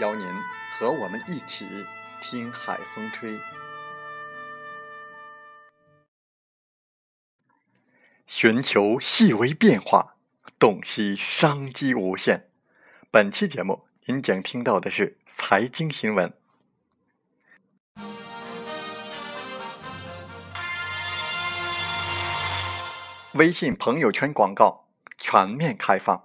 邀您和我们一起听海风吹，寻求细微变化，洞悉商机无限。本期节目，您将听到的是财经新闻。微信朋友圈广告全面开放。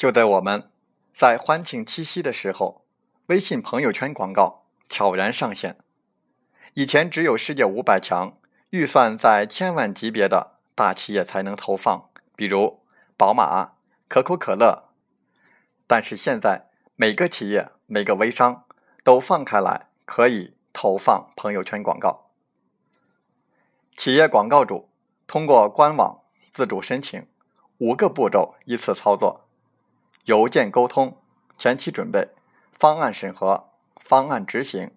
就在我们在欢庆七夕的时候，微信朋友圈广告悄然上线。以前只有世界五百强、预算在千万级别的大企业才能投放，比如宝马、可口可乐。但是现在，每个企业、每个微商都放开来，可以投放朋友圈广告。企业广告主通过官网自主申请，五个步骤依次操作。邮件沟通、前期准备、方案审核、方案执行、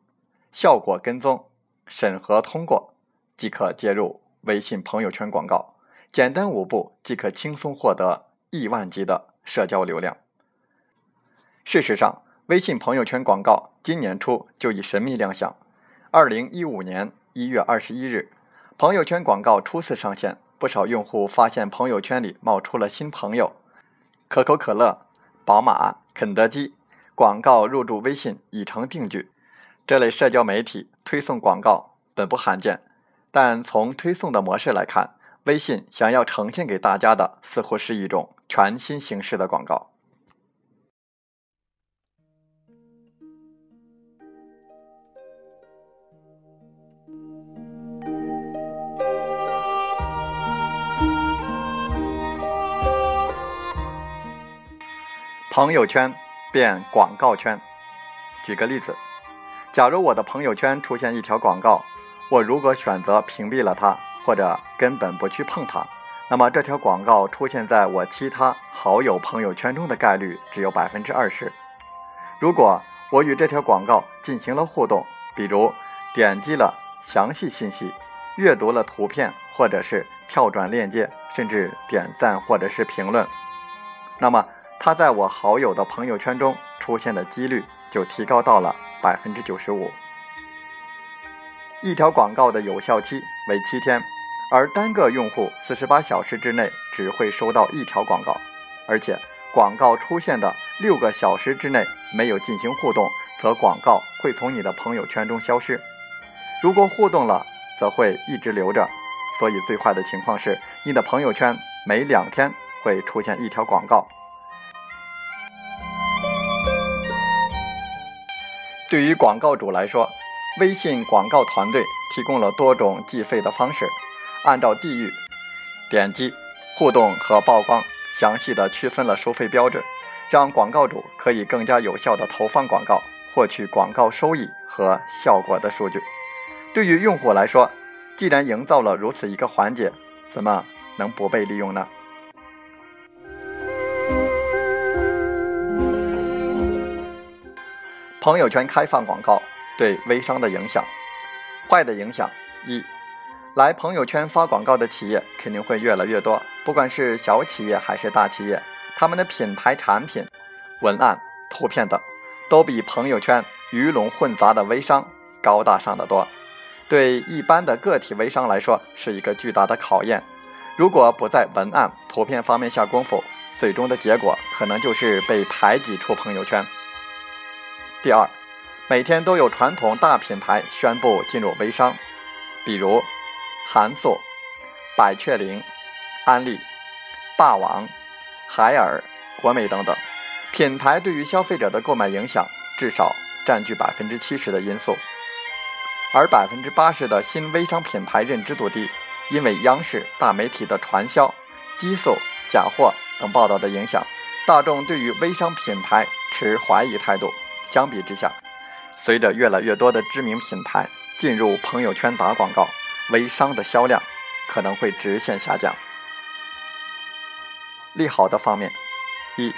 效果跟踪、审核通过，即可接入微信朋友圈广告。简单五步即可轻松获得亿万级的社交流量。事实上，微信朋友圈广告今年初就已神秘亮相。二零一五年一月二十一日，朋友圈广告初次上线，不少用户发现朋友圈里冒出了新朋友——可口可乐。宝马、肯德基广告入驻微信已成定局。这类社交媒体推送广告本不罕见，但从推送的模式来看，微信想要呈现给大家的似乎是一种全新形式的广告。朋友圈变广告圈。举个例子，假如我的朋友圈出现一条广告，我如果选择屏蔽了它，或者根本不去碰它，那么这条广告出现在我其他好友朋友圈中的概率只有百分之二十。如果我与这条广告进行了互动，比如点击了详细信息、阅读了图片，或者是跳转链接，甚至点赞或者是评论，那么。他在我好友的朋友圈中出现的几率就提高到了百分之九十五。一条广告的有效期为七天，而单个用户四十八小时之内只会收到一条广告，而且广告出现的六个小时之内没有进行互动，则广告会从你的朋友圈中消失；如果互动了，则会一直留着。所以最坏的情况是，你的朋友圈每两天会出现一条广告。对于广告主来说，微信广告团队提供了多种计费的方式，按照地域、点击、互动和曝光，详细的区分了收费标准，让广告主可以更加有效的投放广告，获取广告收益和效果的数据。对于用户来说，既然营造了如此一个环节，怎么能不被利用呢？朋友圈开放广告对微商的影响，坏的影响一，来朋友圈发广告的企业肯定会越来越多，不管是小企业还是大企业，他们的品牌产品、文案、图片等，都比朋友圈鱼龙混杂的微商高大上的多。对一般的个体微商来说是一个巨大的考验。如果不在文案、图片方面下功夫，最终的结果可能就是被排挤出朋友圈。第二，每天都有传统大品牌宣布进入微商，比如韩素、百雀羚、安利、霸王、海尔、国美等等，品牌对于消费者的购买影响至少占据百分之七十的因素，而百分之八十的新微商品牌认知度低。因为央视大媒体的传销、激素、假货等报道的影响，大众对于微商品牌持怀疑态度。相比之下，随着越来越多的知名品牌进入朋友圈打广告，微商的销量可能会直线下降。利好的方面，一，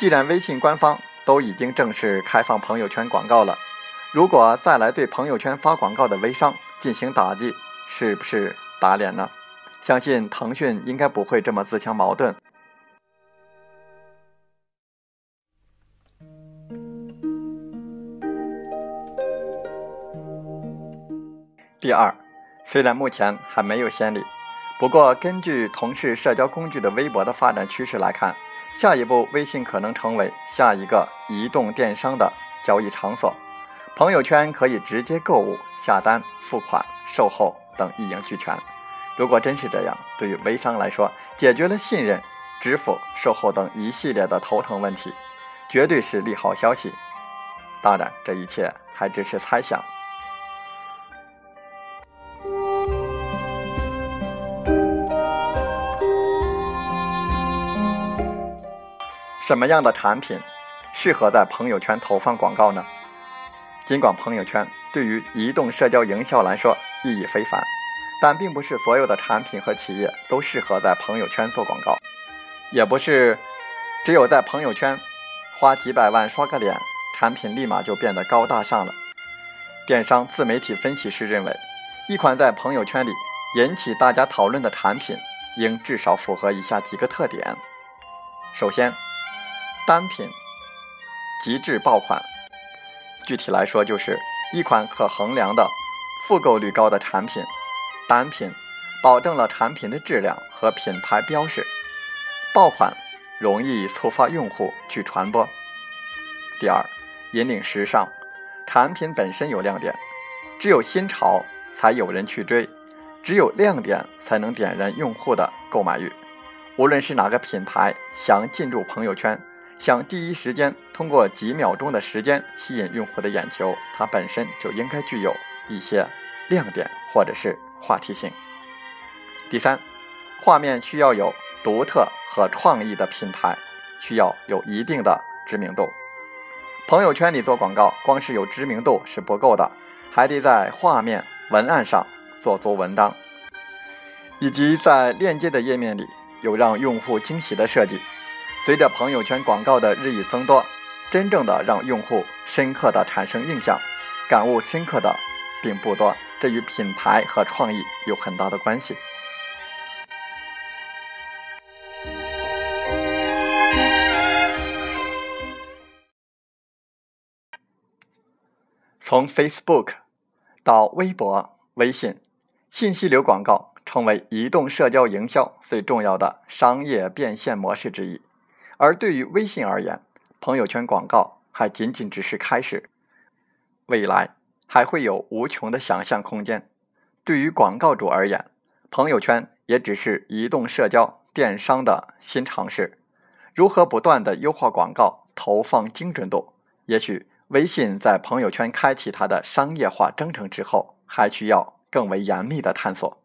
既然微信官方都已经正式开放朋友圈广告了，如果再来对朋友圈发广告的微商进行打击，是不是？打脸呢？相信腾讯应该不会这么自相矛盾。第二，虽然目前还没有先例，不过根据同是社交工具的微博的发展趋势来看，下一步微信可能成为下一个移动电商的交易场所。朋友圈可以直接购物、下单、付款、售后等一应俱全。如果真是这样，对于微商来说，解决了信任、支付、售后等一系列的头疼问题，绝对是利好消息。当然，这一切还只是猜想。什么样的产品适合在朋友圈投放广告呢？尽管朋友圈对于移动社交营销来说意义非凡。但并不是所有的产品和企业都适合在朋友圈做广告，也不是只有在朋友圈花几百万刷个脸，产品立马就变得高大上了。电商自媒体分析师认为，一款在朋友圈里引起大家讨论的产品，应至少符合以下几个特点：首先，单品极致爆款，具体来说就是一款可衡量的复购率高的产品。单品保证了产品的质量和品牌标识，爆款容易触发用户去传播。第二，引领时尚，产品本身有亮点，只有新潮才有人去追，只有亮点才能点燃用户的购买欲。无论是哪个品牌想进入朋友圈，想第一时间通过几秒钟的时间吸引用户的眼球，它本身就应该具有一些亮点，或者是。话题性。第三，画面需要有独特和创意的品牌，需要有一定的知名度。朋友圈里做广告，光是有知名度是不够的，还得在画面、文案上做足文章，以及在链接的页面里有让用户惊喜的设计。随着朋友圈广告的日益增多，真正的让用户深刻的产生印象、感悟深刻的并不多。这与品牌和创意有很大的关系。从 Facebook 到微博、微信，信息流广告成为移动社交营销最重要的商业变现模式之一。而对于微信而言，朋友圈广告还仅仅只是开始，未来。还会有无穷的想象空间。对于广告主而言，朋友圈也只是移动社交电商的新尝试。如何不断的优化广告投放精准度？也许微信在朋友圈开启它的商业化征程之后，还需要更为严密的探索。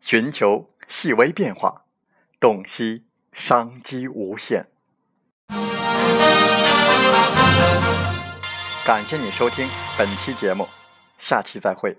寻求细微变化，洞悉商机无限。感谢你收听本期节目，下期再会。